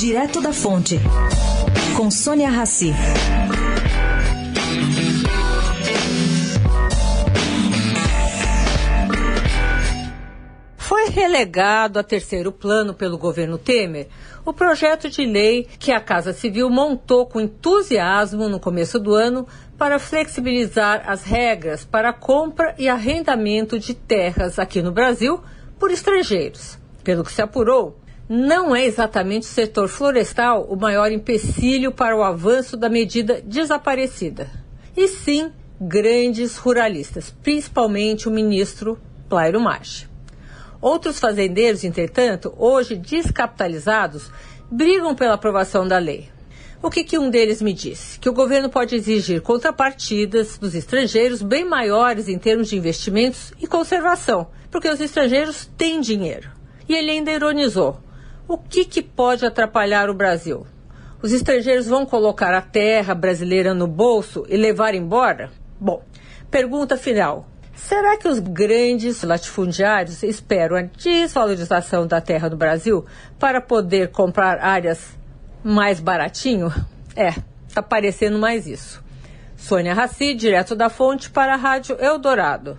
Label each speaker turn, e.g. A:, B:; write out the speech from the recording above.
A: Direto da Fonte, com Sônia Rassi.
B: Foi relegado a terceiro plano pelo governo Temer o projeto de lei que a Casa Civil montou com entusiasmo no começo do ano para flexibilizar as regras para a compra e arrendamento de terras aqui no Brasil por estrangeiros. Pelo que se apurou, não é exatamente o setor florestal o maior empecilho para o avanço da medida desaparecida, e sim grandes ruralistas, principalmente o ministro Plairo Maggi. Outros fazendeiros, entretanto, hoje descapitalizados, brigam pela aprovação da lei. O que, que um deles me disse? Que o governo pode exigir contrapartidas dos estrangeiros bem maiores em termos de investimentos e conservação, porque os estrangeiros têm dinheiro. E ele ainda ironizou: o que, que pode atrapalhar o Brasil? Os estrangeiros vão colocar a terra brasileira no bolso e levar embora? Bom, pergunta final. Será que os grandes latifundiários esperam a desvalorização da terra no Brasil para poder comprar áreas mais baratinho? É, está parecendo mais isso. Sônia Raci, direto da fonte para a Rádio Eldorado.